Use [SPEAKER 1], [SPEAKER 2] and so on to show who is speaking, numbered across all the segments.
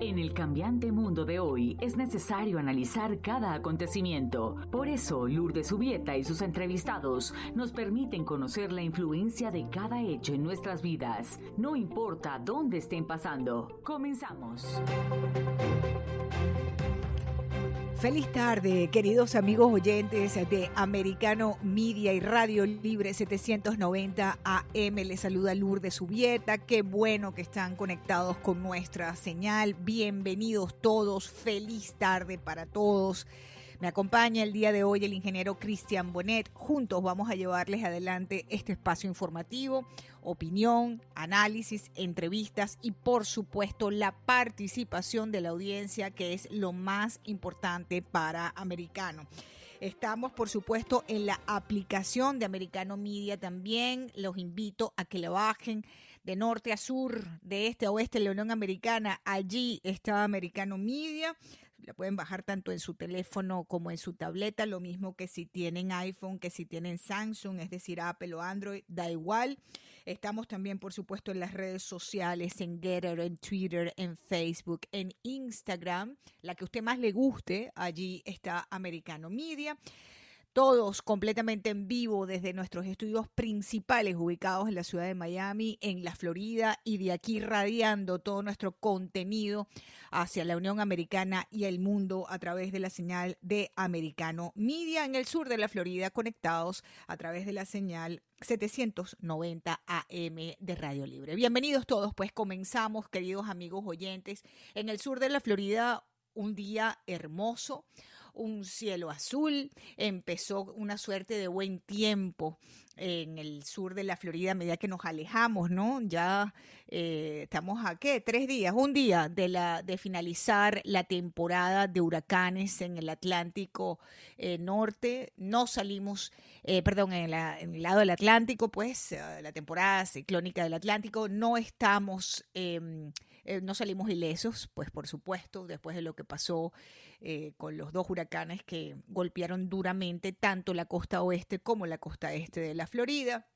[SPEAKER 1] En el cambiante mundo de hoy es necesario analizar cada acontecimiento. Por eso, Lourdes Subieta y sus entrevistados nos permiten conocer la influencia de cada hecho en nuestras vidas, no importa dónde estén pasando. Comenzamos.
[SPEAKER 2] Feliz tarde, queridos amigos oyentes de Americano Media y Radio Libre 790 AM. Les saluda Lourdes Subieta. Qué bueno que están conectados con nuestra señal. Bienvenidos todos. Feliz tarde para todos. Me acompaña el día de hoy el ingeniero Cristian Bonet. Juntos vamos a llevarles adelante este espacio informativo, opinión, análisis, entrevistas y por supuesto la participación de la audiencia que es lo más importante para Americano. Estamos, por supuesto, en la aplicación de Americano Media también. Los invito a que la bajen de norte a sur, de este a oeste la Unión Americana. Allí está Americano Media la pueden bajar tanto en su teléfono como en su tableta, lo mismo que si tienen iPhone, que si tienen Samsung, es decir, Apple o Android, da igual. Estamos también, por supuesto, en las redes sociales, en Getter, en Twitter, en Facebook, en Instagram, la que usted más le guste, allí está Americano Media todos completamente en vivo desde nuestros estudios principales ubicados en la ciudad de Miami, en la Florida y de aquí radiando todo nuestro contenido hacia la Unión Americana y el mundo a través de la señal de Americano Media en el sur de la Florida conectados a través de la señal 790 AM de Radio Libre. Bienvenidos todos, pues comenzamos, queridos amigos oyentes, en el sur de la Florida un día hermoso un cielo azul, empezó una suerte de buen tiempo en el sur de la Florida a medida que nos alejamos, ¿no? Ya eh, estamos a qué, tres días, un día de, la, de finalizar la temporada de huracanes en el Atlántico eh, Norte. No salimos, eh, perdón, en, el lado del Atlántico, pues la temporada ciclónica del Atlántico, no estamos, em, no salimos ilesos, pues por supuesto, después de lo que pasó eh, con los dos huracanes que golpearon duramente tanto la costa oeste como la costa este de la Florida.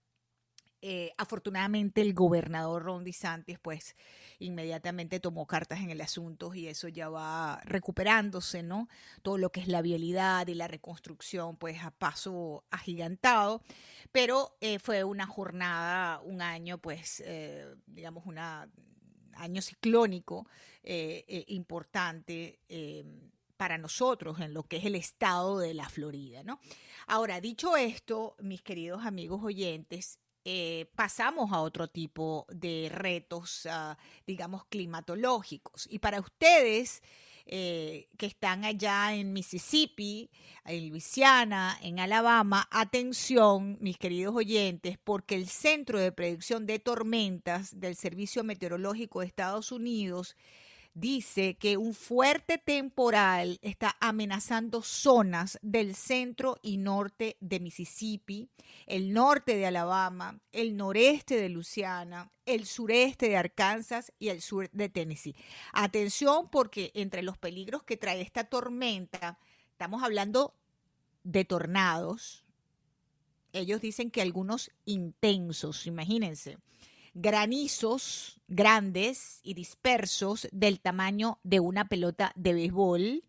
[SPEAKER 2] Eh, afortunadamente el gobernador Ron DeSantis pues inmediatamente tomó cartas en el asunto y eso ya va recuperándose, ¿no? Todo lo que es la vialidad y la reconstrucción pues a paso agigantado, pero eh, fue una jornada, un año pues digamos un año ciclónico importante para nosotros en lo que es el estado de la Florida, ¿no? Ahora, dicho esto, mis queridos amigos oyentes, eh, pasamos a otro tipo de retos, ah, digamos, climatológicos. Y para ustedes eh, que están allá en Mississippi, en Luisiana, en Alabama, atención, mis queridos oyentes, porque el Centro de Predicción de Tormentas del Servicio Meteorológico de Estados Unidos dice que un fuerte temporal está amenazando zonas del centro y norte de Mississippi, el norte de Alabama, el noreste de Luisiana, el sureste de Arkansas y el sur de Tennessee. Atención porque entre los peligros que trae esta tormenta, estamos hablando de tornados. Ellos dicen que algunos intensos, imagínense granizos grandes y dispersos del tamaño de una pelota de béisbol,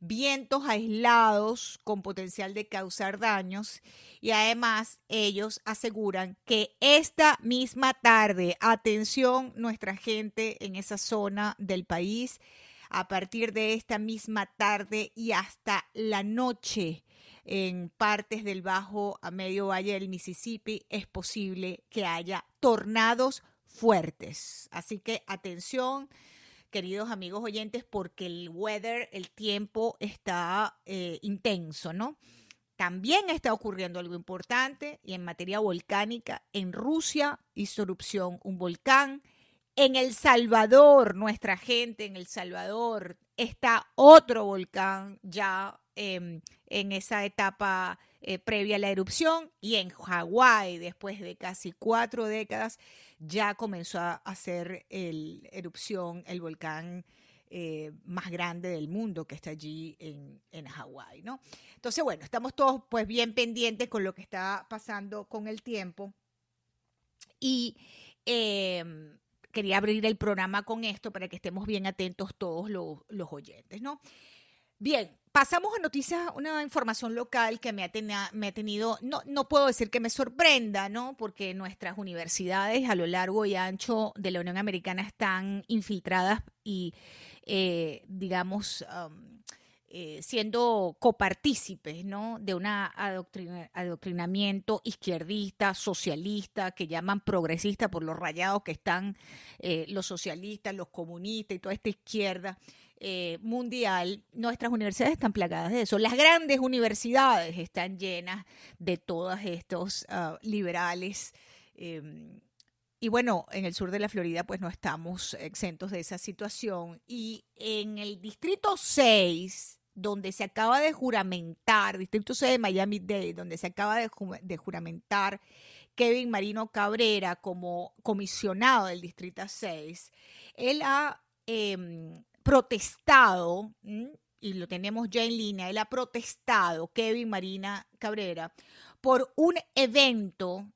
[SPEAKER 2] vientos aislados con potencial de causar daños y además ellos aseguran que esta misma tarde, atención nuestra gente en esa zona del país, a partir de esta misma tarde y hasta la noche, en partes del bajo a medio valle del Mississippi es posible que haya tornados fuertes. Así que atención, queridos amigos oyentes, porque el weather, el tiempo está eh, intenso, ¿no? También está ocurriendo algo importante y en materia volcánica, en Rusia hizo erupción un volcán, En El Salvador, nuestra gente en El Salvador, está otro volcán ya em, en esa etapa eh, previa a la erupción y en Hawái, después de casi cuatro décadas, ya comenzó a hacer el erupción el volcán eh, más grande del mundo que está allí en, en Hawái, ¿no? Entonces, bueno, estamos todos pues bien pendientes con lo que está pasando con el tiempo y em, quería abrir el programa con esto para que estemos bien atentos todos los, los oyentes, ¿no? Bien, pasamos a noticias, una información local que me ha, tenido, no, no puedo decir que me sorprenda, ¿no? Porque nuestras universidades a lo largo y ancho de la Unión Americana están infiltradas y eh, digamos, eh, siendo copartícipes ¿no? de un adoctrinamiento izquierdista, socialista, que llaman progresista por los rayados que están eh, los socialistas, los comunistas y toda esta izquierda. mundial, nuestras universidades están plagadas de eso. Las grandes universidades están llenas de todos estos ah, liberales em, y bueno, en el sur de la Florida pues no estamos exentos de esa situación. Y en el distrito 6, donde se acaba de juramentar, distrito 6 de Miami-Dade, donde se acaba de, juramentar Kevin Marino Cabrera como comisionado del distrito 6, él ha em, protestado, y lo tenemos ya en línea, él ha protestado, Kevin Marina Cabrera, por un evento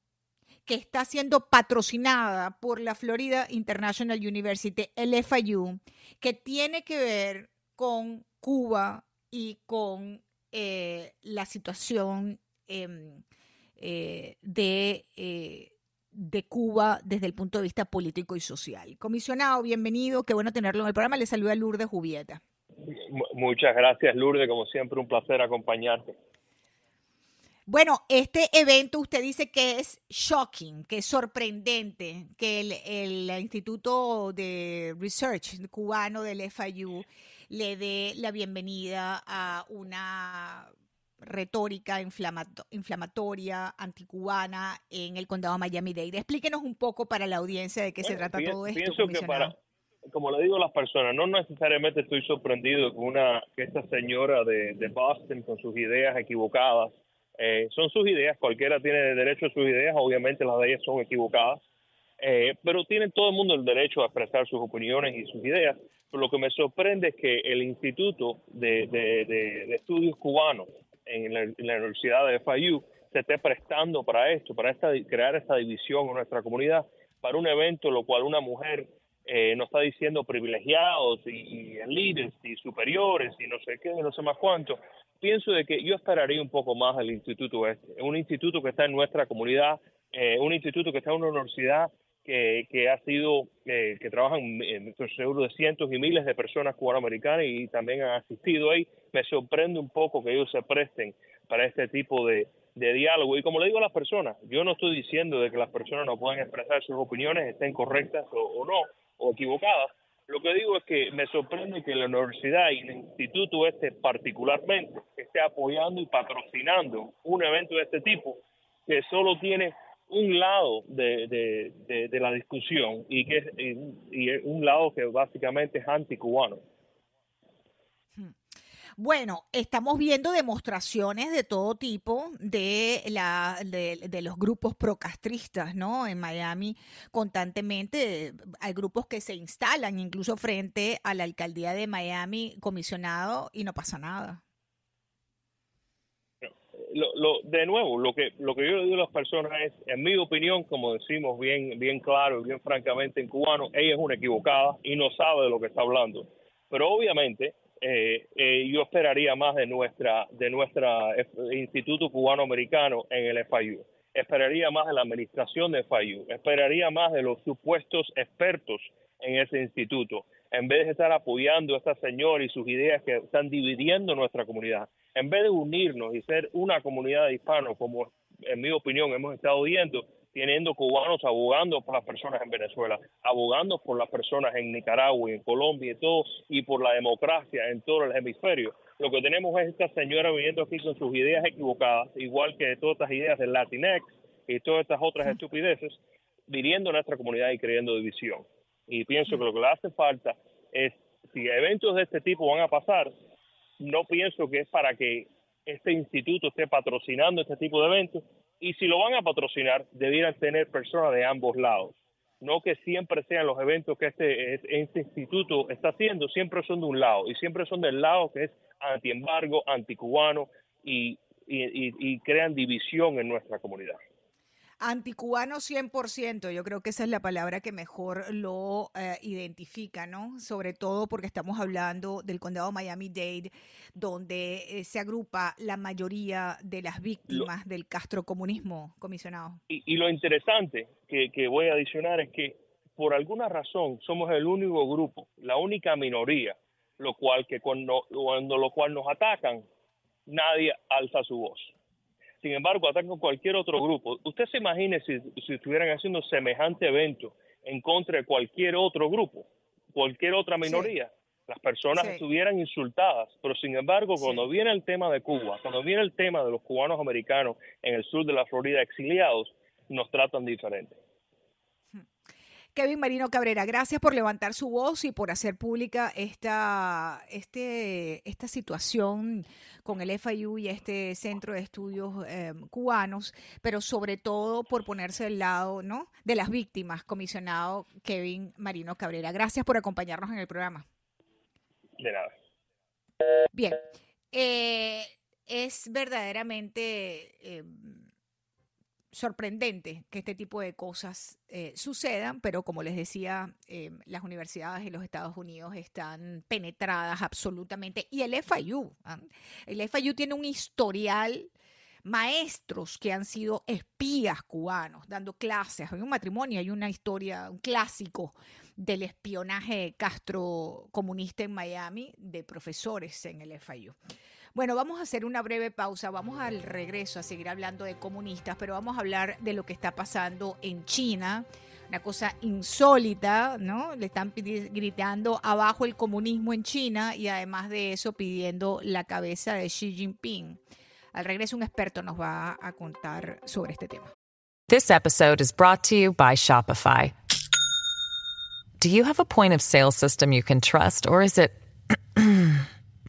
[SPEAKER 2] que está siendo patrocinada por la Florida International University, el FIU, que tiene que ver con Cuba y con eh, la situación em, eh, de, eh, de Cuba desde el punto de vista político y social. Comisionado, bienvenido, qué bueno tenerlo en el programa. Le saluda Lourdes Jubieta.
[SPEAKER 3] Muchas gracias, Lourdes. Como siempre, un placer acompañarte.
[SPEAKER 2] Bueno, este evento usted dice que es shocking, que es sorprendente, que el, Instituto de Research cubano del FIU le dé la bienvenida a una retórica inflamatoria, anticubana en el condado Miami-Dade. Explíquenos un poco para la audiencia de qué se trata todo esto.
[SPEAKER 3] Pienso que para, como le digo a las personas, no necesariamente estoy sorprendido con una que esta señora de Boston con sus ideas equivocadas eh, son sus ideas, cualquiera tiene derecho a sus ideas, obviamente las de ellas son equivocadas, eh, pero tiene todo el mundo el derecho a expresar sus opiniones y sus ideas. Lo que me sorprende es que el Instituto de, Estudios Cubanos en la, Universidad de FIU se esté prestando para esto, para esta, crear esta división en nuestra comunidad, para un evento en lo cual una mujer eh, nos está diciendo privilegiados y, y líderes y superiores y no sé qué, no sé más cuánto, pienso de que yo esperaría un poco más al instituto este, un instituto que está en nuestra comunidad, eh, un instituto que está en una universidad que, ha sido, eh, que trabajan, seguro, de cientos y miles de personas cubanoamericanas y también han asistido ahí. Me sorprende un poco que ellos se presten para este tipo de, de diálogo. Y como le digo a las personas, yo no estoy diciendo de que las personas no puedan expresar sus opiniones, estén correctas o, o no, o equivocadas, lo que digo es que me sorprende que la universidad y el instituto este particularmente esté apoyando y patrocinando un evento de este tipo que solo tiene un lado de, de, de, la discusión y que y un lado que básicamente es anticubano.
[SPEAKER 2] Bueno, estamos viendo demostraciones de todo tipo de, la, de, los grupos procastristas, ¿no? En Miami constantemente hay grupos que se instalan incluso frente a la alcaldía de Miami comisionado y no pasa nada.
[SPEAKER 3] Lo, de nuevo, lo que lo que yo le digo a las personas es, en mi opinión, como decimos bien bien claro y bien francamente en cubano, ella es una equivocada y no sabe de lo que está hablando. Pero obviamente eh, eh, yo esperaría más de nuestra de nuestra Instituto Cubano Americano en el FIU. Esperaría más de la administración de FIU. Esperaría más de los supuestos expertos en ese instituto. En vez de estar apoyando a esta señora y sus ideas que están dividiendo nuestra comunidad, en vez de unirnos y ser una comunidad de hispanos, como en mi opinión hemos estado viendo, teniendo cubanos abogando por las personas en Venezuela, abogando por las personas en Nicaragua y en Colombia y todo, y por la democracia en todo el hemisferio. Lo que tenemos es esta señora viniendo aquí con sus ideas equivocadas, igual que todas estas ideas del Latinx y todas estas otras estupideces, viniendo a nuestra comunidad y creando división. Y pienso que lo que le hace falta es, si eventos de este tipo van a pasar, no pienso que es para que este instituto esté patrocinando este tipo de eventos, y si lo van a patrocinar, debieran tener personas de ambos lados. No que siempre sean los eventos que este, este instituto está haciendo, siempre son de un lado, y siempre son del lado que es anti-embargo, anticubano, y, y, y crean división en nuestra comunidad.
[SPEAKER 2] Anticubano 100%, yo creo que esa es la palabra que mejor lo eh, identifica, ¿no? Sobre todo porque estamos hablando del condado Miami-Dade, donde eh, se agrupa la mayoría de las víctimas del castrocomunismo, comisionado.
[SPEAKER 3] Y, lo interesante que, que voy a adicionar es que por alguna razón somos el único grupo, la única minoría, lo cual que cuando, cuando lo cual nos atacan, nadie alza su voz sin embargo, atacan cualquier otro grupo. Usted se imagine si, estuvieran haciendo semejante evento en contra de cualquier otro grupo, cualquier otra minoría. Las personas estuvieran insultadas, pero sin embargo, cuando viene el tema de Cuba, cuando viene el tema de los cubanos americanos en el sur de la Florida exiliados, nos tratan diferente.
[SPEAKER 2] Kevin Marino Cabrera, gracias por levantar su voz y por hacer pública esta, este, esta situación con el FIU y este Centro de Estudios em, Cubanos, pero sobre todo por ponerse al lado ¿no? de las víctimas, comisionado Kevin Marino Cabrera. Gracias por acompañarnos en el programa.
[SPEAKER 3] De nada.
[SPEAKER 2] Bien, eh, es verdaderamente... Em, sorprendente que este tipo de cosas eh, sucedan, pero como les decía, eh, las universidades de los Estados Unidos están penetradas absolutamente. Y el FIU, ¿ah? el FIU tiene un historial, maestros que han sido espías cubanos dando clases. Hay un matrimonio, hay una historia, un clásico del espionaje Castro comunista en Miami de profesores en el FIU. Bueno, vamos a hacer una breve pausa, vamos al regreso a seguir hablando de comunistas, pero vamos a hablar de lo que está pasando en China una cosa insólita, ¿no? Le están gritando abajo el comunismo en China y además de eso pidiendo la cabeza de Xi Jinping. Al regreso un experto nos va a contar sobre este tema.
[SPEAKER 4] This episode is brought to you by Shopify. Do you have a point of sale system you can trust or is it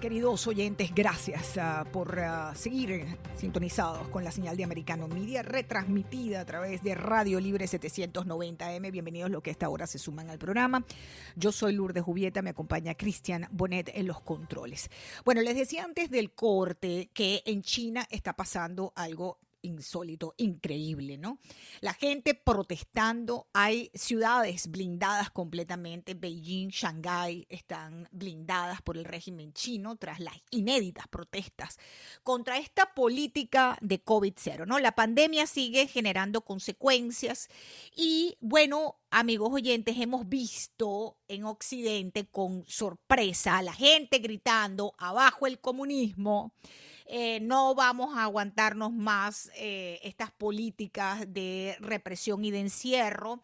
[SPEAKER 2] queridos oyentes, gracias uh, por uh, seguir sintonizados con la señal de Americano Media, retransmitida a través de Radio Libre 790M. Bienvenidos los que a esta hora se suman al programa. Yo soy Lourdes Jubieta, me acompaña Cristian Bonet en los controles. Bueno, les decía antes del corte que en China está pasando algo insólito, increíble, ¿no? La gente protestando, hay ciudades blindadas completamente, Beijing, Shanghái están blindadas por el régimen chino tras las inéditas protestas contra esta política de COVID-0, ¿no? La pandemia sigue generando consecuencias y bueno, amigos oyentes, hemos visto en Occidente con sorpresa a la gente gritando abajo el comunismo. Eh, no vamos a aguantarnos más eh, estas políticas de represión y de encierro.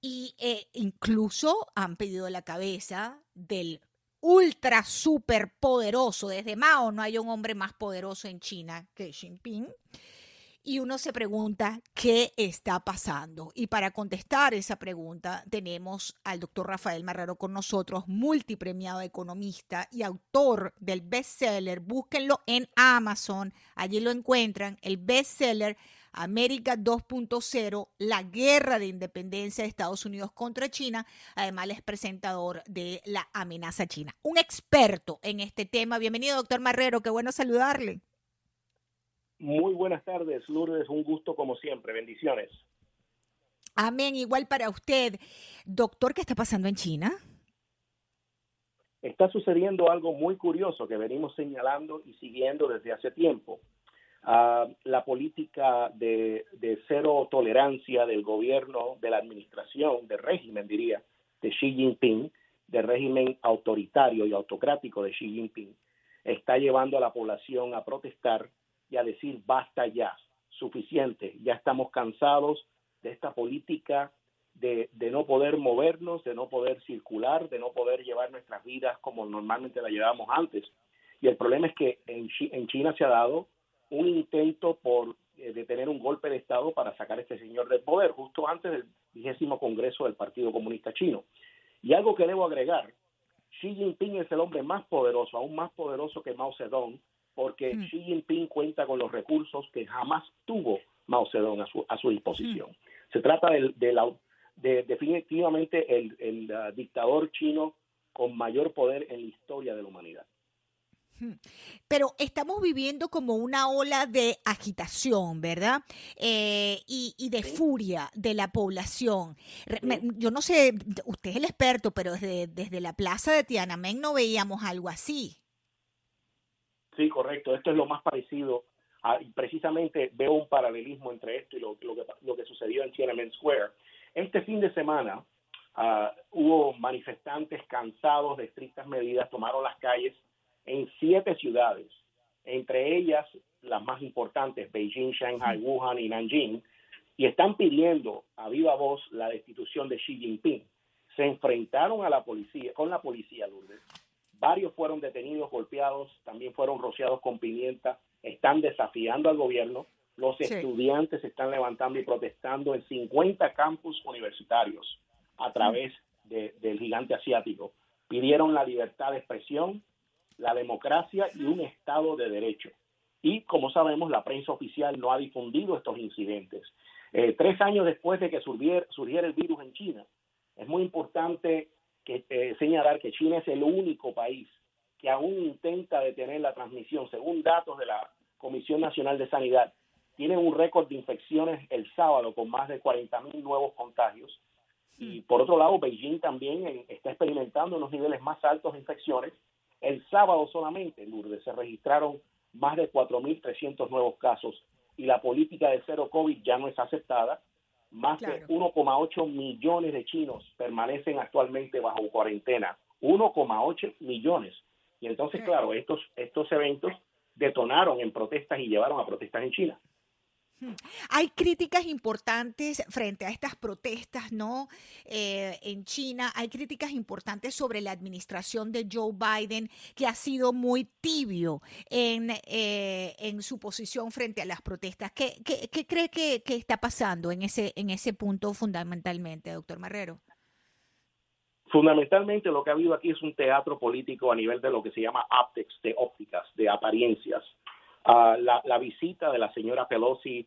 [SPEAKER 2] Y eh, incluso han pedido la cabeza del ultra super poderoso. Desde Mao no hay un hombre más poderoso en China que Xi Jinping y uno se pregunta qué está pasando. Y para contestar esa pregunta tenemos al doctor Rafael Marrero con nosotros, multipremiado economista y autor del bestseller. Búsquenlo en Amazon, allí lo encuentran, el bestseller América 2.0, la guerra de independencia de Estados Unidos contra China. Además, es presentador de la amenaza china. Un experto en este tema. Bienvenido, doctor Marrero, qué bueno saludarle.
[SPEAKER 5] Muy buenas tardes, Lourdes. Un gusto como siempre. Bendiciones.
[SPEAKER 2] Amén. Igual para usted. Doctor, ¿qué está pasando en China?
[SPEAKER 5] Está sucediendo algo muy curioso que venimos señalando y siguiendo desde hace tiempo. Ah, la política de, cero tolerancia del gobierno, de la administración, del régimen, diría, de Xi Jinping, del régimen autoritario y autocrático de Xi Jinping, está llevando a la población a protestar y a decir basta ya, suficiente, ya estamos cansados de esta política de, no poder movernos, de no poder circular, de no poder llevar nuestras vidas como normalmente la llevábamos antes. Y el problema es que en, en China se ha dado un intento por eh, de tener un golpe de Estado para sacar a este señor del poder, justo antes del vigésimo Congreso del Partido Comunista Chino. Y algo que debo agregar, Xi Jinping es el hombre más poderoso, aún más poderoso que Mao Zedong, porque mm. Xi Jinping cuenta con los recursos que jamás tuvo Mao Zedong a su, a su disposición. Mm. Se trata del, de, definitivamente el, el uh, dictador chino con mayor poder en la historia de la humanidad.
[SPEAKER 2] Pero estamos viviendo como una ola de agitación, ¿verdad? Eh, y, de furia de la población. yo no sé, usted es el experto, pero desde, desde la plaza de Tiananmen no veíamos algo así.
[SPEAKER 5] Sí, correcto. Esto es lo más parecido. y precisamente veo un paralelismo entre esto y lo, que, lo que sucedió en Tiananmen Square. Este fin de semana ah, hubo manifestantes cansados de estrictas medidas, tomaron las calles en siete ciudades, entre ellas las más importantes, Beijing, Shanghai, Wuhan y Nanjing, y están pidiendo a viva voz la destitución de Xi Jinping. Se enfrentaron a la policía, con la policía, Lourdes. Varios fueron detenidos, golpeados, también fueron rociados con pimienta, están desafiando al gobierno. Los estudiantes se están levantando y protestando en 50 campus universitarios a través del gigante asiático. Pidieron la libertad de expresión, la democracia y un Estado de Derecho. Y como sabemos, la prensa oficial no ha difundido estos incidentes. Eh, tres años después de que surgiera, surgiera, el virus en China, es muy importante que, eh, señalar que China es el único país que aún intenta detener la transmisión. Según datos de la Comisión Nacional de Sanidad, tiene un récord de infecciones el sábado con más de 40 mil nuevos contagios. Y por otro lado, Beijing también está experimentando unos niveles más altos de infecciones el sábado solamente, en Lourdes, se registraron más de 4.300 nuevos casos y la política de cero COVID ya no es aceptada. Más de 1,8 millones de chinos permanecen actualmente bajo cuarentena. 1,8 millones. Y entonces, claro, estos, estos eventos detonaron en protestas y llevaron a protestas en China.
[SPEAKER 2] Hay críticas importantes frente a estas protestas, ¿no? Eh, en China hay críticas importantes sobre la administración de Joe Biden, que ha sido muy tibio en, eh, en su posición frente a las protestas. ¿Qué, cree que, que, está pasando en ese, en ese punto fundamentalmente, doctor Marrero?
[SPEAKER 5] Fundamentalmente lo que ha habido aquí es un teatro político a nivel de lo que se llama optics, de ópticas, de apariencias la, visita de la señora Pelosi,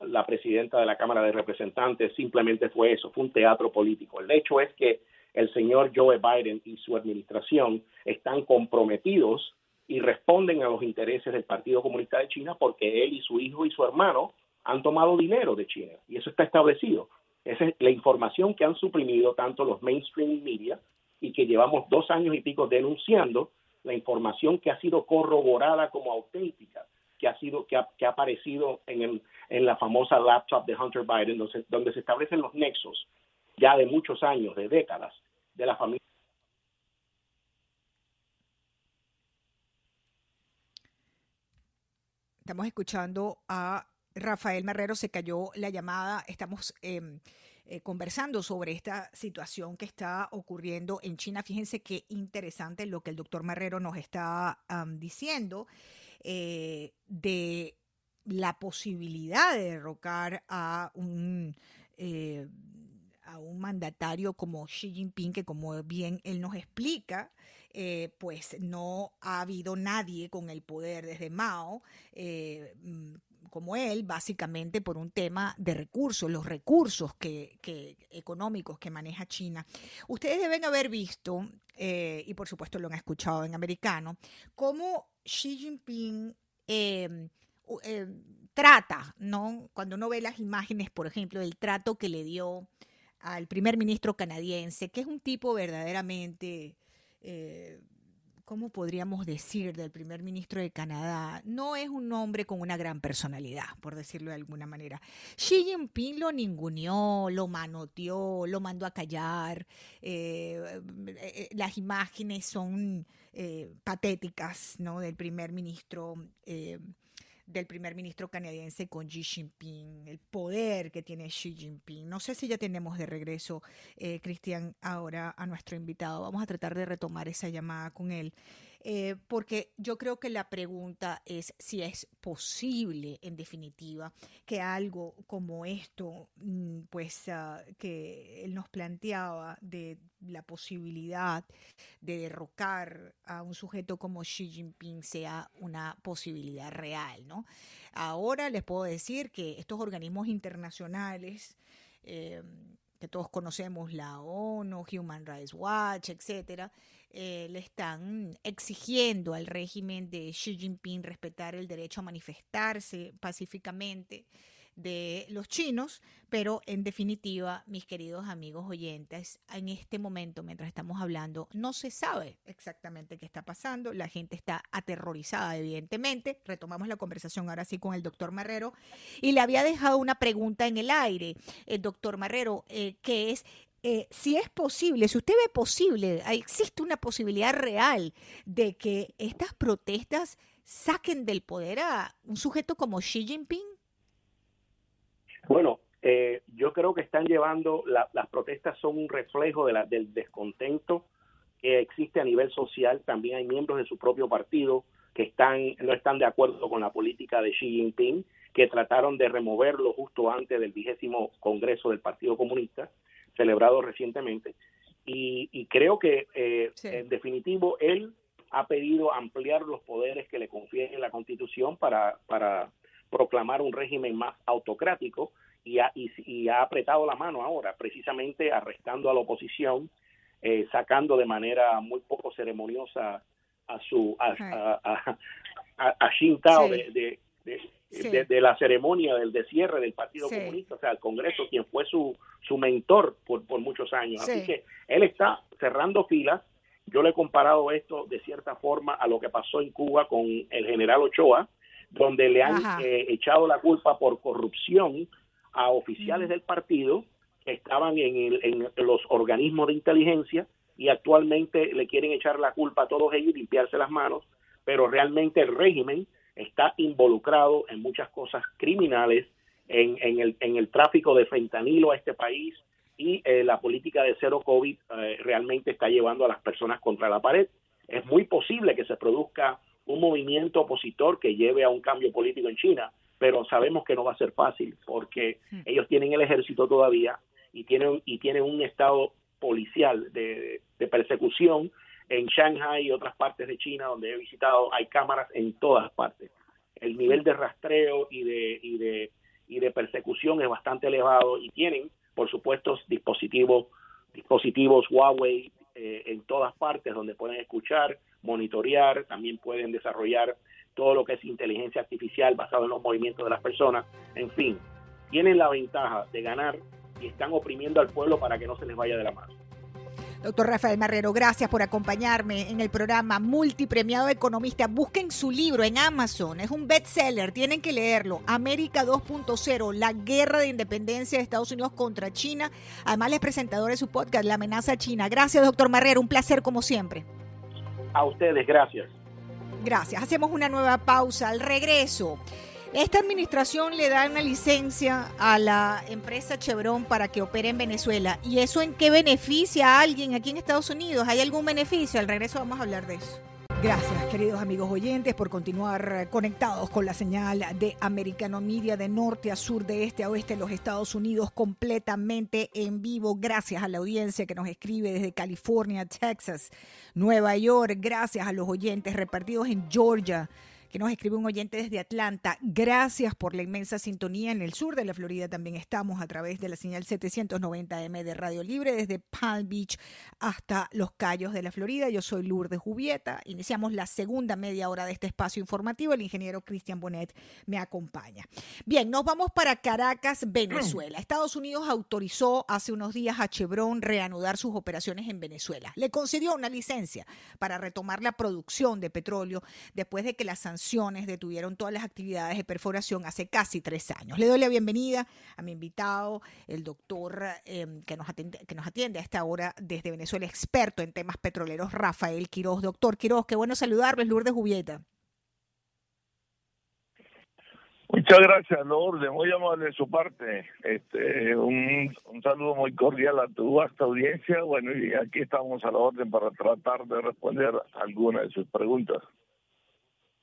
[SPEAKER 5] la presidenta de la Cámara de Representantes, simplemente fue eso, fue un teatro político. El hecho es que el señor Joe Biden y su administración están comprometidos y responden a los intereses del Partido Comunista de China porque él y su hijo y su hermano han tomado dinero de China y eso está establecido. Esa es la información que han suprimido tanto los mainstream media y que llevamos dos años y pico denunciando la información que ha sido corroborada como auténtica que ha sido que ha, que ha aparecido en, el, en la famosa laptop de Hunter Biden, donde, donde se establecen los nexos ya de muchos años, de décadas, de la familia.
[SPEAKER 2] Estamos escuchando a Rafael Marrero, se cayó la llamada, estamos em, eh, conversando sobre esta situación que está ocurriendo en China. Fíjense qué interesante lo que el doctor Marrero nos está diciendo. Eh, de la posibilidad de derrocar a un, eh, a un mandatario como Xi Jinping, que como bien él nos explica, eh, pues no ha habido nadie con el poder desde Mao mm, como él, básicamente por un tema de recursos, los recursos que, económicos que maneja China. Ustedes deben haber visto, y por supuesto lo han escuchado en americano, cómo Xi Jinping em, em, trata, ¿no? Cuando uno ve las imágenes, por ejemplo, del trato que le dio al primer ministro canadiense, que es un tipo verdaderamente eh, ¿cómo podríamos decir del primer ministro de Canadá? No es un hombre con una gran personalidad, por decirlo de alguna manera. Xi Jinping lo ninguneó, lo manoteó, lo mandó a callar. Eh, eh, las imágenes son eh, patéticas, ¿no? Del primer ministro del primer ministro canadiense con Xi Jinping, el poder que tiene Xi Jinping. No sé si ya tenemos de regreso, eh, Cristian, ahora a nuestro invitado. Vamos a tratar de retomar esa llamada con él. Eh, porque yo creo que la pregunta es si es posible, en definitiva, que algo como esto, mm, pues ah, que él nos planteaba de la posibilidad de derrocar a un sujeto como Xi Jinping sea una posibilidad real, ¿no? Ahora les puedo decir que estos organismos internacionales eh, que todos conocemos, la ONU, Human Rights Watch, etcétera, eh, le están exigiendo al régimen de Xi Jinping respetar el derecho a manifestarse pacíficamente de los chinos, pero en definitiva, mis queridos amigos oyentes, en este momento, mientras estamos hablando, no se sabe exactamente qué está pasando, la gente está aterrorizada, evidentemente. Retomamos la conversación ahora sí con el doctor Marrero. Y le había dejado una pregunta en el aire, el doctor Marrero, eh, que es eh, si es posible, si usted ve posible, existe una posibilidad real de que estas protestas saquen del poder a un sujeto como Xi Jinping?
[SPEAKER 5] Bueno, eh, yo creo que están llevando, las protestas son un reflejo de la, del descontento que existe a nivel social. También hay miembros de su propio partido que están no están de acuerdo con la política de Xi Jinping, que trataron de removerlo justo antes del vigésimo Congreso del Partido Comunista, celebrado recientemente. Y, creo que, eh, en definitivo, él ha pedido ampliar los poderes que le confiere la Constitución para, para proclamar un régimen más autocrático y ha, y, ha apretado la mano ahora, precisamente arrestando a la oposición, eh, sacando de manera muy poco ceremoniosa a su a, a, a, de, de, de, la ceremonia del descierre del Partido Comunista, o sea, el Congreso, quien fue su, su mentor por, por muchos años. Así que él está cerrando filas. Yo le he comparado esto de cierta forma a lo que pasó en Cuba con el general Ochoa, donde le han eh, echado la culpa por corrupción a oficiales del partido que estaban en, en, los organismos de inteligencia y actualmente le quieren echar la culpa a todos ellos y limpiarse las manos, pero realmente el régimen está involucrado en muchas cosas criminales, en, en, el, en el tráfico de fentanilo a este país y eh, la política de cero COVID eh, realmente está llevando a las personas contra la pared. Es muy posible que se produzca un movimiento opositor que lleve a un cambio político en China, pero sabemos que no va a ser fácil porque hmm. ellos tienen el ejército todavía y tienen y tienen un estado policial de, persecución en Shanghai y otras partes de China donde he visitado hay cámaras en todas partes el nivel de rastreo y de y de y de persecución es bastante elevado y tienen por supuesto dispositivos dispositivos Huawei eh, en todas partes donde pueden escuchar monitorear, también pueden desarrollar todo lo que es inteligencia artificial basado en los movimientos de las personas, en fin, tienen la ventaja de ganar y están oprimiendo al pueblo para que no se les vaya de la mano.
[SPEAKER 2] Doctor Rafael Marrero, gracias por acompañarme en el programa Multipremiado Economista. Busquen su libro en Amazon, es un bestseller, tienen que leerlo. América 2.0, la guerra de independencia de Estados Unidos contra China. Además, es presentador de su podcast, La amenaza china. Gracias, doctor Marrero, un placer como siempre.
[SPEAKER 5] A ustedes, gracias.
[SPEAKER 2] Gracias. Hacemos una nueva pausa. Al regreso, esta administración le da una licencia a la empresa Chevron para que opere en Venezuela. ¿Y eso en qué beneficia a alguien aquí en Estados Unidos? ¿Hay algún beneficio? Al regreso vamos a hablar de eso. Gracias, queridos amigos oyentes, por continuar conectados con la señal de Americano Media de norte a sur, de este a oeste los Estados Unidos, completamente en vivo. Gracias a la audiencia que nos escribe desde California, Texas, Nueva York. Gracias a los oyentes repartidos en Georgia, que nos escribe un oyente desde Atlanta. Gracias por la inmensa sintonía. En el sur de la Florida también estamos a través de la señal 790M de Radio Libre desde Palm Beach hasta Los Cayos de la Florida. Yo soy Lourdes Jubieta. Iniciamos la segunda media hora de este espacio informativo. El ingeniero Cristian Bonet me acompaña. Bien, nos vamos para Caracas, Venezuela. Estados Unidos autorizó hace unos días a Chevron reanudar sus operaciones en Venezuela. Le concedió una licencia para retomar la producción de petróleo después de que las sanciones detuvieron todas las actividades de perforación hace casi tres años. Le doy la bienvenida a mi invitado, el doctor em, que, nos atiende, que nos atiende a esta hora desde Venezuela, experto en temas petroleros, Rafael Quiroz. Doctor Quiroz, qué bueno saludarlo, es Lourdes Jubieta.
[SPEAKER 6] Muchas gracias, Lourdes, muy amable de su parte. Este, un, un, saludo muy cordial a tu vasta audiencia. Bueno, y aquí estamos a la orden para tratar de responder algunas de sus preguntas.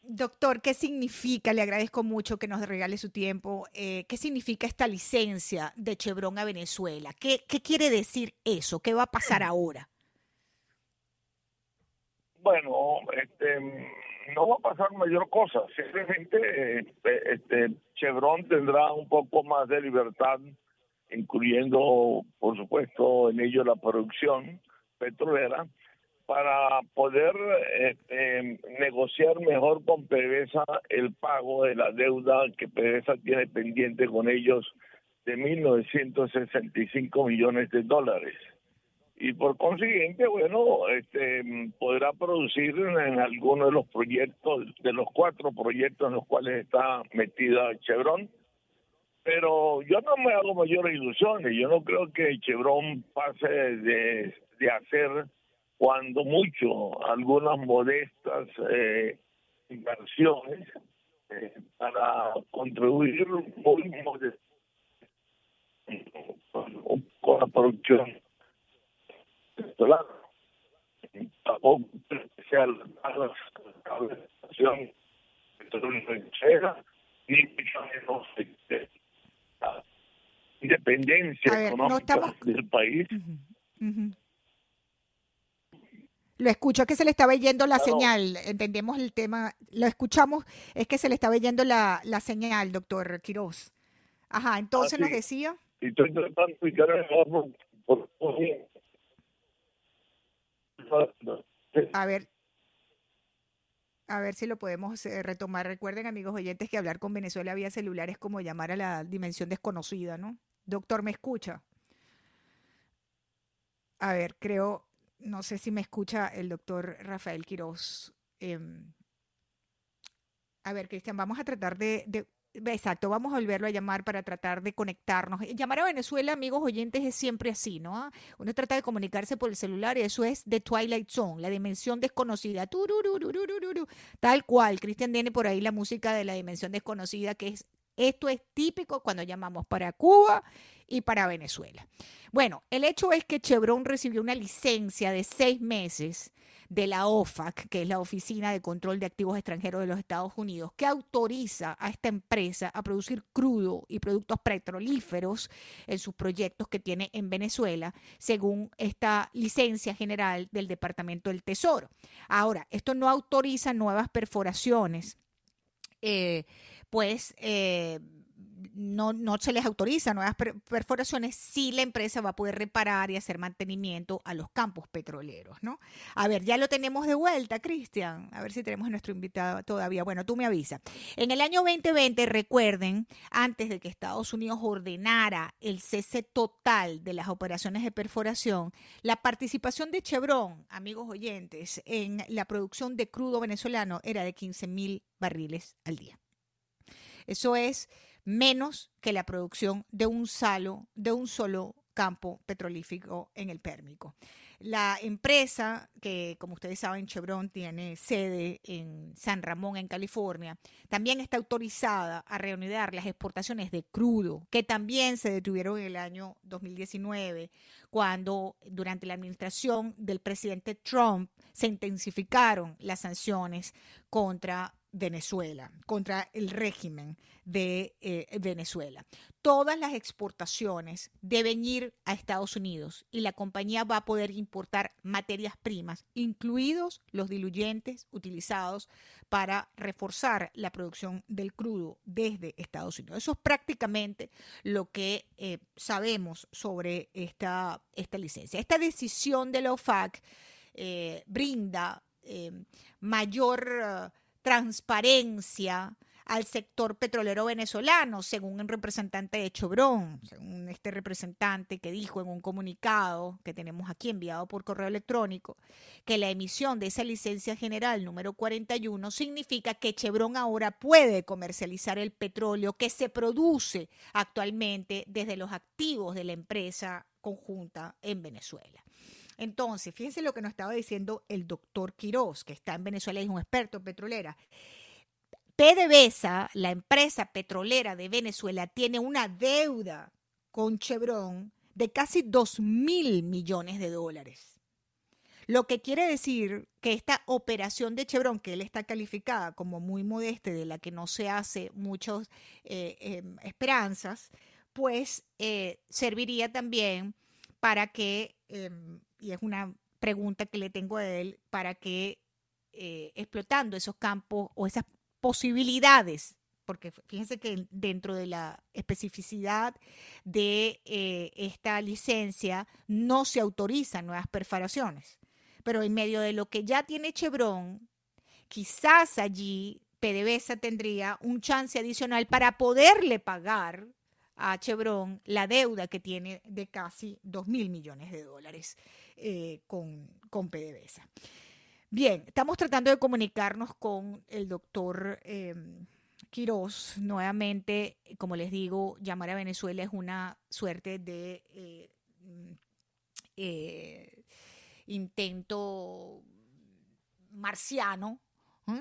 [SPEAKER 2] Doctor, ¿qué significa? Le agradezco mucho que nos regale su tiempo. Eh, ¿Qué significa esta licencia de Chevron a Venezuela? ¿Qué, ¿Qué quiere decir eso? ¿Qué va a pasar ahora?
[SPEAKER 6] Bueno, este, no va a pasar mayor cosa. Simplemente este, este, Chevron tendrá un poco más de libertad, incluyendo, por supuesto, en ello la producción petrolera para poder este, negociar mejor con PDVSA el pago de la deuda que PDVSA tiene pendiente con ellos de 1.965 millones de dólares. Y por consiguiente, bueno, este, podrá producir en alguno de los proyectos, de los cuatro proyectos en los cuales está metida Chevron. Pero yo no me hago mayores ilusiones. Yo no creo que Chevron pase de, de hacer cuando mucho algunas modestas eh, inversiones eh, para contribuir muy con la producción venezolana. Tampoco especial a la estabilización petrolera ni mucho menos este, la independencia
[SPEAKER 2] ver,
[SPEAKER 6] económica
[SPEAKER 2] no estamos...
[SPEAKER 6] del país.
[SPEAKER 2] Uh -huh. Uh -huh. Lo escucho, que se le estaba yendo la
[SPEAKER 6] Claro.
[SPEAKER 2] señal. Entendemos el tema. Lo escuchamos, es que se le estaba yendo la, la señal, doctor Quiroz. Ajá, entonces
[SPEAKER 6] sí.
[SPEAKER 2] nos decía.
[SPEAKER 6] y estoy tratando de explicar mejor por, por
[SPEAKER 2] A ver. A ver si lo podemos eh, retomar. Recuerden, amigos oyentes, que hablar con Venezuela vía celular es como llamar a la dimensión desconocida, ¿no? Doctor, ¿me escucha? A ver, creo, no sé si me escucha el doctor Rafael Quiroz. Eh, a ver, Cristian, vamos a tratar de, de, Exacto, vamos a volverlo a llamar para tratar de conectarnos. Llamar a Venezuela, amigos oyentes, es siempre así, ¿no? Uno trata de comunicarse por el celular y eso es The Twilight Zone, la dimensión desconocida. Tal cual, Cristian tiene por ahí la música de la dimensión desconocida, que es esto es típico cuando llamamos para Cuba y para Venezuela. Bueno, el hecho es que Chevron recibió una licencia de seis meses de la OFAC, que es la Oficina de Control de Activos Extranjeros de los Estados Unidos, que autoriza a esta empresa a producir crudo y productos petrolíferos en sus proyectos que tiene en Venezuela, según esta licencia general del Departamento del Tesoro. Ahora, esto no autoriza nuevas perforaciones. Eh, pues eh, no, se les autoriza nuevas perforaciones si la empresa va a poder reparar y hacer mantenimiento a los campos petroleros, ¿no? A ver, ya lo tenemos de vuelta, Cristian. A ver si tenemos a nuestro invitado todavía. Bueno, tú me avisas. En el año 2020, recuerden, antes de que Estados Unidos ordenara el cese total de las operaciones de perforación, la participación de Chevron, amigos oyentes, en la producción de crudo venezolano era de 15 mil barriles al día. Eso es menos que la producción de un, salo, de un solo campo petrolífico en el Pérmico. La empresa, que como ustedes saben, Chevron tiene sede en San Ramón, en California, también está autorizada a reanudar las exportaciones de crudo, que también se detuvieron en el año 2019, cuando durante la administración del presidente Trump se intensificaron las sanciones contra Venezuela, contra el régimen de eh, Venezuela. Todas las exportaciones deben ir a Estados Unidos y la compañía va a poder importar materias primas, incluidos los diluyentes utilizados para reforzar la producción del crudo desde Estados Unidos. Eso es prácticamente lo que eh, sabemos sobre esta, esta licencia. Esta decisión de la OFAC eh, brinda mayor transparencia al sector petrolero venezolano, según un representante de Chevron, según este representante que dijo en un comunicado que tenemos aquí enviado por correo electrónico, que la emisión de esa licencia general número 41 significa que Chevron ahora puede comercializar el petróleo que se produce actualmente desde los activos de la empresa conjunta en Venezuela. Entonces, fíjense lo que nos estaba diciendo el doctor Quiroz, que está en Venezuela y es un experto petrolera. PDVSA, la empresa petrolera de Venezuela, tiene una deuda con Chevron de casi 2 mil millones de dólares. Lo que quiere decir que esta operación de Chevron, que él está calificada como muy modesta, de la que no se hace muchas eh, em, esperanzas, pues eh, serviría también para que em, y es una pregunta que le tengo a él, para que eh, explotando esos campos o esas posibilidades, porque fíjense que dentro de la especificidad de eh, esta licencia no se autorizan nuevas perforaciones, pero en medio de lo que ya tiene Chevron, quizás allí PDVSA tendría un chance adicional para poderle pagar a Chevron la deuda que tiene de casi 2 mil millones de dólares. Eh, con, con PDVSA. Bien, estamos tratando de comunicarnos con el doctor eh, Quiroz. Nuevamente, como les digo, llamar a Venezuela es una suerte de eh, intento marciano,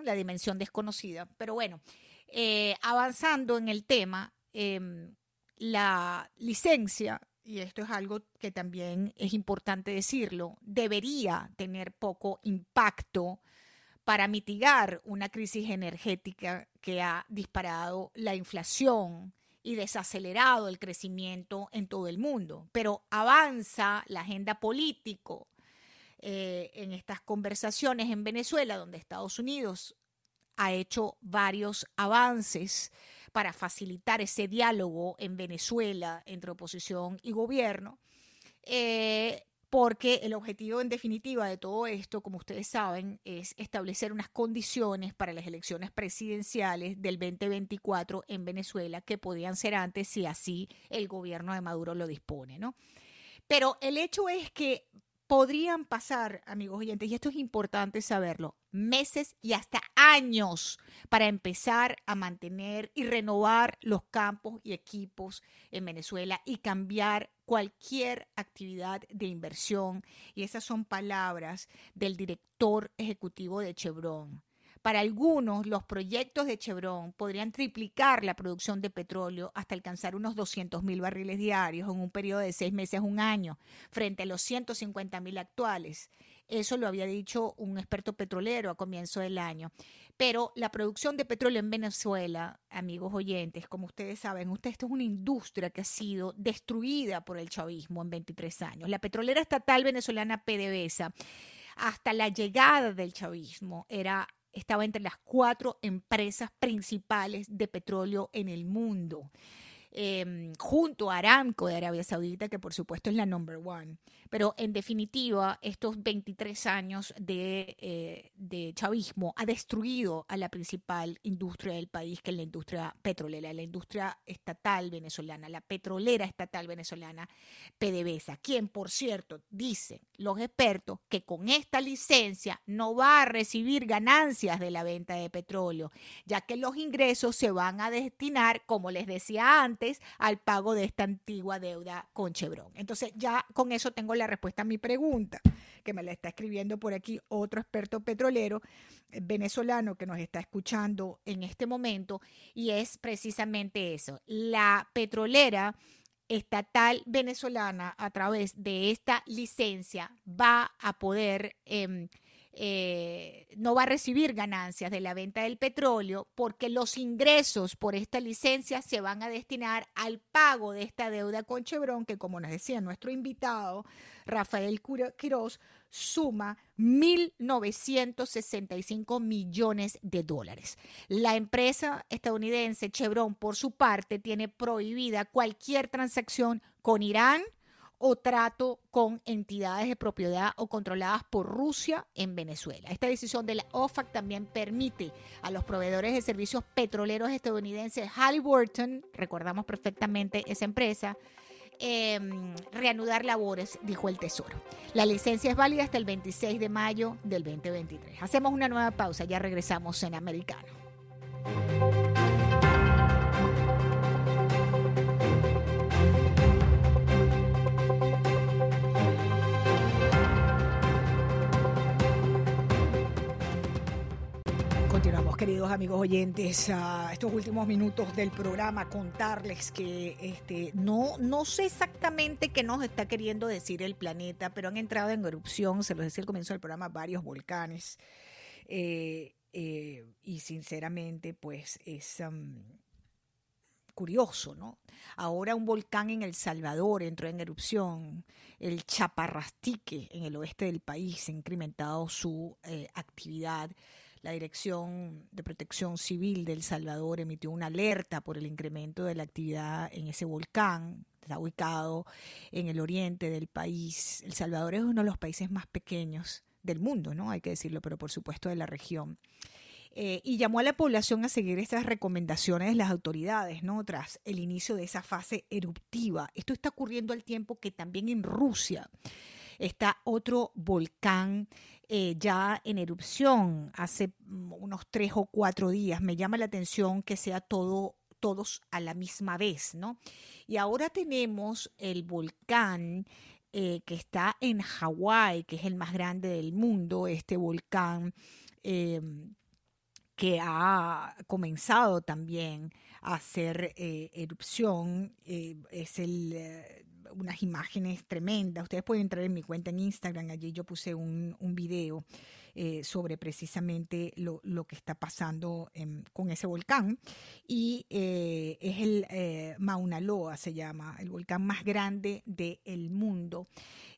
[SPEAKER 2] la dimensión desconocida. Pero bueno, avanzando en el tema, em, la licencia y esto es algo que también es importante decirlo, debería tener poco impacto para mitigar una crisis energética que ha disparado la inflación y desacelerado el crecimiento en todo el mundo. Pero avanza la agenda político eh, en estas conversaciones en Venezuela, donde Estados Unidos ha hecho varios avances para facilitar ese diálogo en Venezuela entre oposición y gobierno. Eh, porque el objetivo en definitiva de todo esto, como ustedes saben, es establecer unas condiciones para las elecciones presidenciales del 2024 en Venezuela que podían ser antes si así el gobierno de Maduro lo dispone, ¿no? Pero el hecho es que podrían pasar, amigos oyentes, y esto es importante saberlo, meses y hasta años para empezar a mantener y renovar los campos y equipos en Venezuela y cambiar cualquier actividad de inversión. Y esas son palabras del director ejecutivo de Chevron. Para algunos, los proyectos de Chevron podrían triplicar la producción de petróleo hasta alcanzar unos 200 mil barriles diarios en un periodo de seis meses a un año, frente a los 150 mil actuales. Eso lo había dicho un experto petrolero a comienzo del año. Pero la producción de petróleo en Venezuela, amigos oyentes, como ustedes saben, usted, esto es una industria que ha sido destruida por el chavismo en 23 años. La petrolera estatal venezolana PDVSA, hasta la llegada del chavismo, era estaba entre las cuatro empresas principales de petróleo en el mundo. Em, junto a Aramco de Arabia Saudita, que por supuesto es la number one. Pero en definitiva, estos 23 años de, eh, de, chavismo ha destruido a la principal industria del país, que es la industria petrolera, la industria estatal venezolana, la petrolera estatal venezolana, PDVSA, quien por cierto dicen los expertos que con esta licencia no va a recibir ganancias de la venta de petróleo, ya que los ingresos se van a destinar, como les decía antes, al pago de esta antigua deuda con Chevron. Entonces ya con eso tengo la respuesta a mi pregunta, que me la está escribiendo por aquí otro experto petrolero eh, venezolano que nos está escuchando en este momento, y es precisamente eso. La petrolera estatal venezolana a través de esta licencia va a poder em, eh, no va a recibir ganancias de la venta del petróleo porque los ingresos por esta licencia se van a destinar al pago de esta deuda con Chevron, que como nos decía nuestro invitado, Rafael Quiroz, suma 1.965 millones de dólares. La empresa estadounidense Chevron, por su parte, tiene prohibida cualquier transacción con Irán, o trato con entidades de propiedad o controladas por Rusia en Venezuela. Esta decisión de la OFAC también permite a los proveedores de servicios petroleros estadounidenses Halliburton, recordamos perfectamente esa empresa, em, reanudar labores, dijo el Tesoro. La licencia es válida hasta el 26 de mayo del 2023. Hacemos una nueva pausa, ya regresamos en Americano. Queridos amigos oyentes, a estos últimos minutos del programa, contarles que este, no, no sé exactamente qué nos está queriendo decir el planeta, pero han entrado en erupción, se los decía al comienzo del programa, varios volcanes. Eh, eh, y sinceramente, pues es curioso, ¿no? Ahora un volcán en El Salvador entró en erupción, el Chaparrastique en el oeste del país ha incrementado su eh, actividad la Dirección de Protección Civil de El Salvador emitió una alerta por el incremento de la actividad en ese volcán. Está ubicado en el oriente del país. El Salvador es uno de los países más pequeños del mundo, ¿no? Hay que decirlo, pero por supuesto de la región. Eh, y llamó a la población a seguir estas recomendaciones de las autoridades, ¿no? Tras el inicio de esa fase eruptiva. Esto está ocurriendo al tiempo que también en Rusia está otro volcán eh, ya en erupción hace mm, unos tres o cuatro días. Me llama la atención que sea todo todos a la misma vez, ¿no? Y ahora tenemos el volcán eh, que está en Hawái, que es el más grande del mundo, este volcán em, que ha comenzado también a hacer eh, erupción, es el unas imágenes tremendas. Ustedes pueden entrar en mi cuenta en Instagram, allí yo puse un, un video eh, sobre precisamente lo, lo, que está pasando con ese volcán. Y eh, es el eh, Mauna Loa, se llama, el volcán más grande del mundo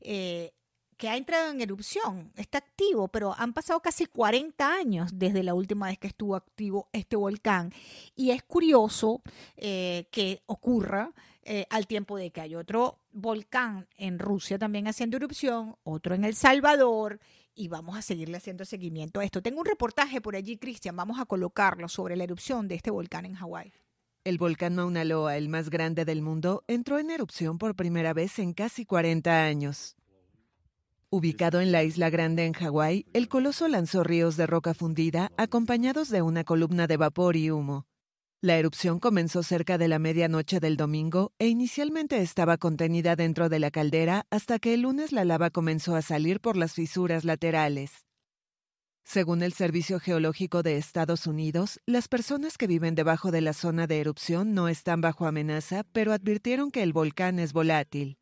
[SPEAKER 2] que ha entrado en erupción, está activo, pero han pasado casi 40 años desde la última vez que estuvo activo este volcán. Y es curioso que ocurra eh, al tiempo de que hay otro volcán en Rusia también haciendo erupción, otro en El Salvador, y vamos a seguirle haciendo seguimiento a esto. Tengo un reportaje por allí, Cristian, vamos a colocarlo sobre la erupción de este volcán en Hawái.
[SPEAKER 7] El volcán Mauna Loa, el más grande del mundo, entró en erupción por primera vez en casi 40 años. Ubicado en la isla grande en Hawái, el coloso lanzó ríos de roca fundida acompañados de una columna de vapor y humo. La erupción comenzó cerca de la medianoche del domingo e inicialmente estaba contenida dentro de la caldera hasta que el lunes la lava comenzó a salir por las fisuras laterales. Según el Servicio Geológico de Estados Unidos, las personas que viven debajo de la zona de erupción no están bajo amenaza, pero advirtieron que el volcán es volátil.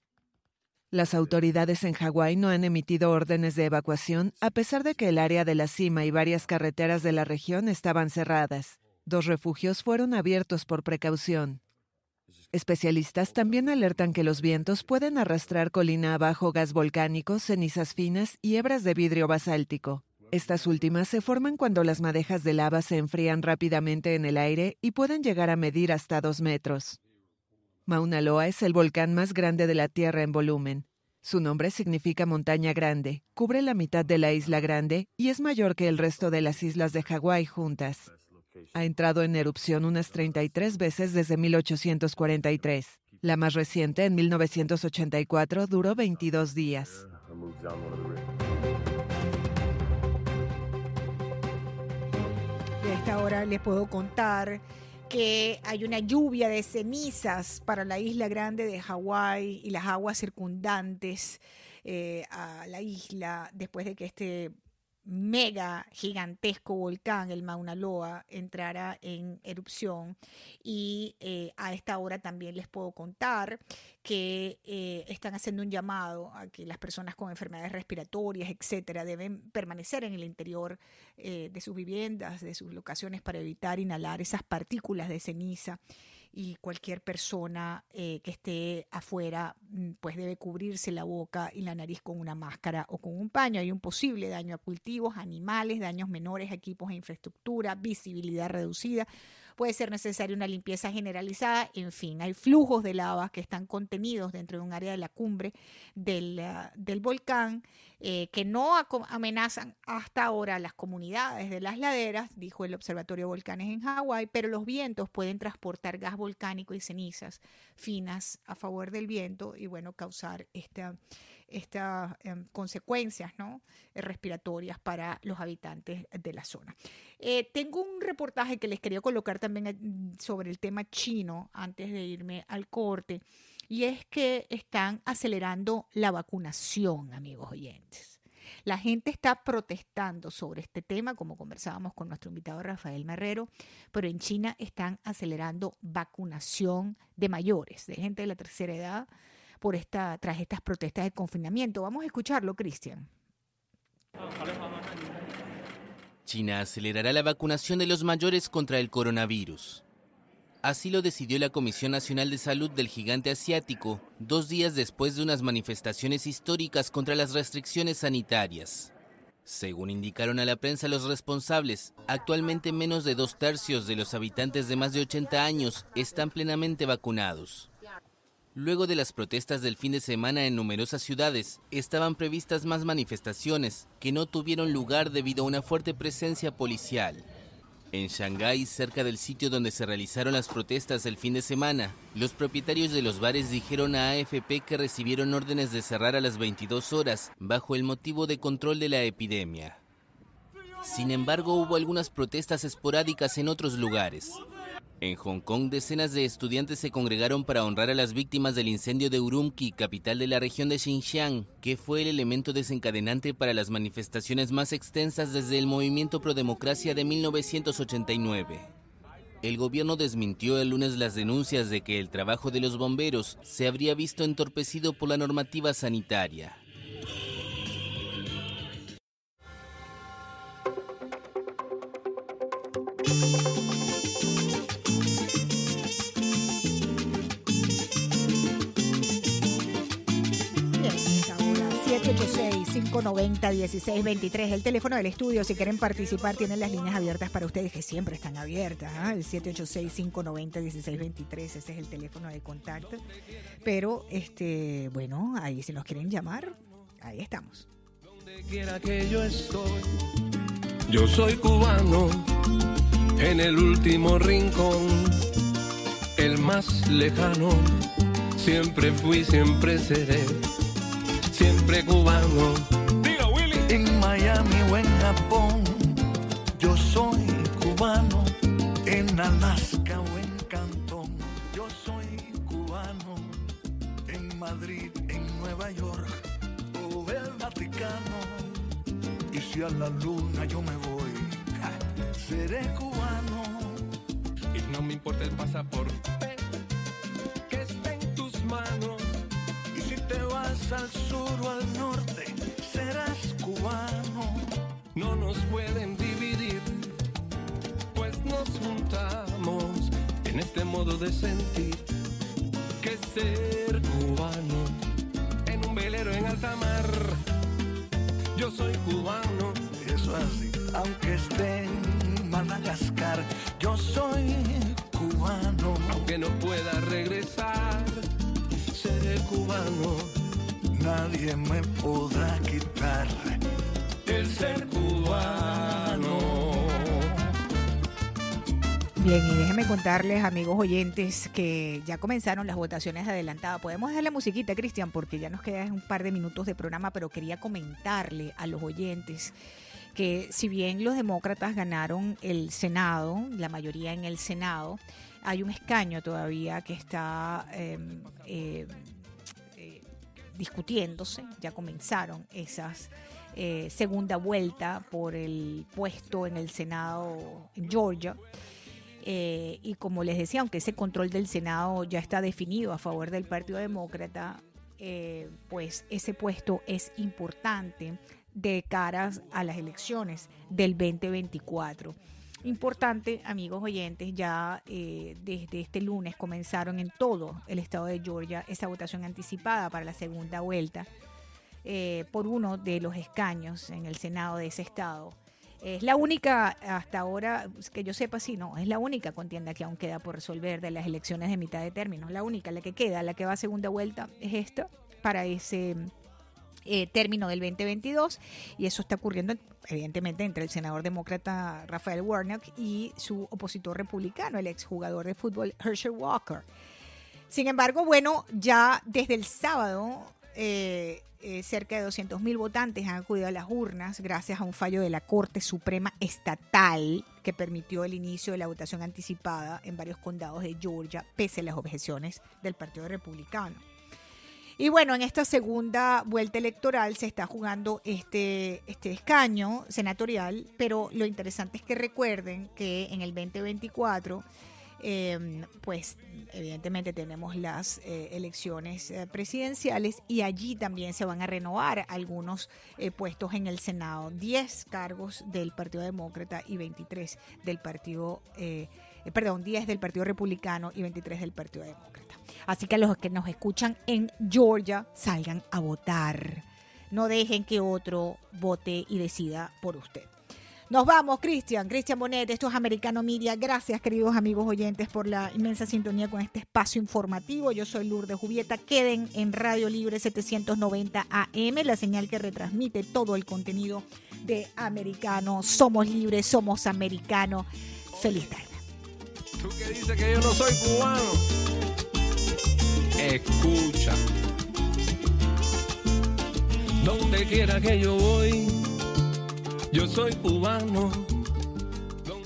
[SPEAKER 7] Las autoridades en Hawái no han emitido órdenes de evacuación a pesar de que el área de la cima y varias carreteras de la región estaban cerradas. Dos refugios fueron abiertos por precaución. Especialistas también alertan que los vientos pueden arrastrar colina abajo gas volcánico, cenizas finas y hebras de vidrio basáltico. Estas últimas se forman cuando las madejas de lava se enfrían rápidamente en el aire y pueden llegar a medir hasta dos metros. Mauna Loa es el volcán más grande de la Tierra en volumen. Su nombre significa montaña grande, cubre la mitad de la isla grande y es mayor que el resto de las islas de Hawái juntas. Ha entrado en erupción unas 33 veces desde 1843. La más reciente, en 1984, duró 22 días.
[SPEAKER 2] Y a esta hora les puedo contar que hay una lluvia de cenizas para la isla grande de Hawái y las aguas circundantes eh, a la isla después de que este mega gigantesco volcán, el Mauna Loa, entrara en erupción. Y eh, a esta hora también les puedo contar que eh, están haciendo un llamado a que las personas con enfermedades respiratorias, etcétera, deben permanecer en el interior eh, de sus viviendas, de sus locaciones, para evitar inhalar esas partículas de ceniza y cualquier persona eh, que esté afuera mm, pues debe cubrirse la boca y la nariz con una máscara o con un paño. Hay un posible daño a cultivos, animales, daños menores a equipos e infraestructura, visibilidad reducida puede ser necesaria una limpieza generalizada, en fin, hay flujos de lava que están contenidos dentro de un área de la cumbre del, ah, volcán eh, que no amenazan hasta ahora las comunidades de las laderas, dijo el Observatorio de Volcanes en Hawái, pero los vientos pueden transportar gas volcánico y cenizas finas a favor del viento y bueno, causar esta estas em, consecuencias ¿no? respiratorias para los habitantes de la zona. Eh, tengo un reportaje que les quería colocar también eh, sobre el tema chino antes de irme al corte, y es que están acelerando la vacunación, amigos oyentes. La gente está protestando sobre este tema, como conversábamos con nuestro invitado Rafael Marrero, pero en China están acelerando vacunación de mayores, de gente de la tercera edad, por esta, tras estas protestas de confinamiento. Vamos a escucharlo, Cristian.
[SPEAKER 8] China acelerará la vacunación de los mayores contra el coronavirus. Así lo decidió la Comisión Nacional de Salud del gigante asiático, dos días después de unas manifestaciones históricas contra las restricciones sanitarias. Según indicaron a la prensa los responsables, actualmente menos de dos tercios de los habitantes de más de 80 años están plenamente vacunados. Luego de las protestas del fin de semana en numerosas ciudades, estaban previstas más manifestaciones que no tuvieron lugar debido a una fuerte presencia policial. En Shanghái, cerca del sitio donde se realizaron las protestas el fin de semana, los propietarios de los bares dijeron a AFP que recibieron órdenes de cerrar a las 22 horas bajo el motivo de control de la epidemia. Sin embargo, hubo algunas protestas esporádicas en otros lugares. En Hong Kong, decenas de estudiantes se congregaron para honrar a las víctimas del incendio de Urumqi, capital de la región de Xinjiang, que fue el elemento desencadenante para las manifestaciones más extensas desde el movimiento pro democracia de 1989. El gobierno desmintió el lunes las denuncias de que el trabajo de los bomberos se habría visto entorpecido por la normativa sanitaria.
[SPEAKER 2] Noventa 1623 el teléfono del estudio. Si quieren participar, tienen las líneas abiertas para ustedes, que siempre están abiertas. ¿ah? El 786-590-1623, ese es el teléfono de contacto. Pero, este bueno, ahí si nos quieren llamar, ahí estamos.
[SPEAKER 9] Donde quiera que yo estoy, yo soy cubano, en el último rincón, el más lejano. Siempre fui, siempre seré, siempre cubano en Miami o en Japón. Yo soy cubano en Alaska o en Cantón. Yo soy cubano en Madrid, en Nueva York o el Vaticano. Y si a la luna yo me voy, seré cubano. Y no me importa el pasaporte que esté en tus manos. Te vas al sur o al norte, serás cubano. No nos pueden dividir, pues nos juntamos en este modo de sentir que ser cubano en un velero en alta mar. Yo soy cubano, eso así, aunque esté en Madagascar. Yo soy cubano, aunque no pueda regresar, seré cubano nadie me podrá quitar el ser cubano.
[SPEAKER 2] Bien, y déjenme contarles, amigos oyentes, que ya comenzaron las votaciones adelantadas. Podemos dejar la musiquita, Cristian, porque ya nos quedan un par de minutos de programa, pero quería comentarle a los oyentes que si bien los demócratas ganaron el Senado, la mayoría en el Senado, hay un escaño todavía que está em, eh, discutiéndose, ya comenzaron esas eh, segunda vuelta por el puesto en el Senado en Georgia. Eh, y como les decía, aunque ese control del Senado ya está definido a favor del Partido Demócrata, eh, pues ese puesto es importante de caras a las elecciones del 2024. Importante, amigos oyentes, ya eh, desde este lunes comenzaron en todo el estado de Georgia esa votación anticipada para la segunda vuelta por uno de los escaños en el Senado de ese estado. Es la única, hasta ahora, que yo sepa, sí, no, es la única contienda que aún queda por resolver de las elecciones de mitad de término. La única, la que queda, la que va a segunda vuelta, es esta, para ese eh, término del 2022. Y eso está ocurriendo, evidentemente, entre el senador demócrata Rafael Warnock y su opositor republicano, el exjugador de fútbol Herschel Walker. Sin embargo, bueno, ya desde el sábado eh, eh, cerca de 200.000 votantes han acudido a las urnas gracias a un fallo de la Corte Suprema Estatal que permitió el inicio de la votación anticipada en varios condados de Georgia, pese a las objeciones del Partido Republicano. Y bueno, en esta segunda vuelta electoral se está jugando este, este escaño senatorial, pero lo interesante es que recuerden que en el 2024 Em, pues evidentemente tenemos las eh, elecciones eh, presidenciales y allí también se van a renovar algunos eh, puestos en el Senado, 10 cargos del Partido Demócrata y 23 del Partido, perdón, 10 del Partido Republicano y 23 del Partido Demócrata. Así que a los que nos escuchan en Georgia, salgan a votar. No dejen que otro vote y decida por usted. Nos vamos, Cristian, Cristian Bonet, esto es Americano Media. Gracias, queridos amigos oyentes, por la inmensa sintonía con este espacio informativo. Yo soy Lourdes Jubieta. Queden en Radio Libre 790 AM, la señal que retransmite todo el contenido de Americano. Somos libres, somos americanos. Feliz tarde.
[SPEAKER 9] Tú que dices que yo no soy cubano. Escucha. Donde quiera que yo voy yo soy cubano